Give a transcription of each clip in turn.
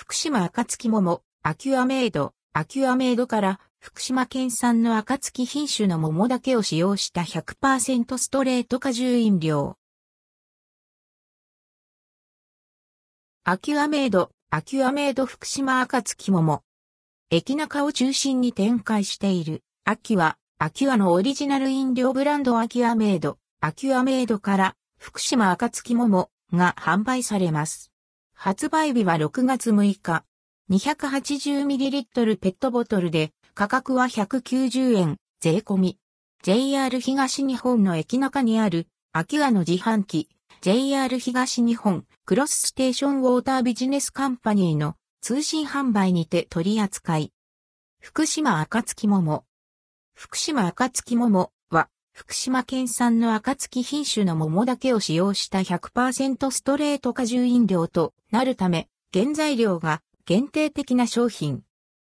福島暁桃、アキュアメイド、アキュアメイドから福島県産の暁品種の桃だけを使用した100%ストレート果汁飲料。アキュアメイド、アキュアメイド福島暁桃。エキナカを中心に展開している、アキュア、アキュアのオリジナル飲料ブランドアキュアメイド、アキュアメイドから福島暁桃が販売されます。発売日は6月6日。280ml ペットボトルで価格は190円、税込み。JR 東日本の駅中にあるアキュアの自販機、JR 東日本クロスステーションウォータービジネスカンパニーの通信販売にて取り扱い。福島暁桃。福島暁桃福島県産の暁品種の桃だけを使用した100%ストレート果汁飲料となるため、原材料が限定的な商品。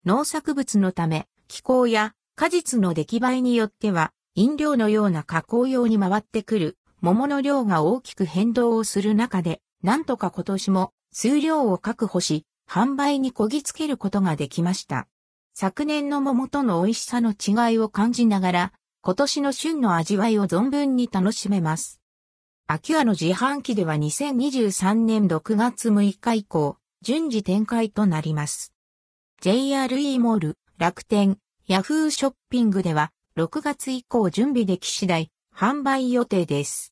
農作物のため、気候や果実の出来栄えによっては、飲料のような加工用に回ってくる桃の量が大きく変動をする中で、なんとか今年も数量を確保し、販売にこぎつけることができました。昨年の桃との美味しさの違いを感じながら、今年の旬の味わいを存分に楽しめます。アキュアの自販機では2023年6月6日以降、順次展開となります。JRE モール、楽天、ヤフーショッピングでは6月以降準備でき次第販売予定です。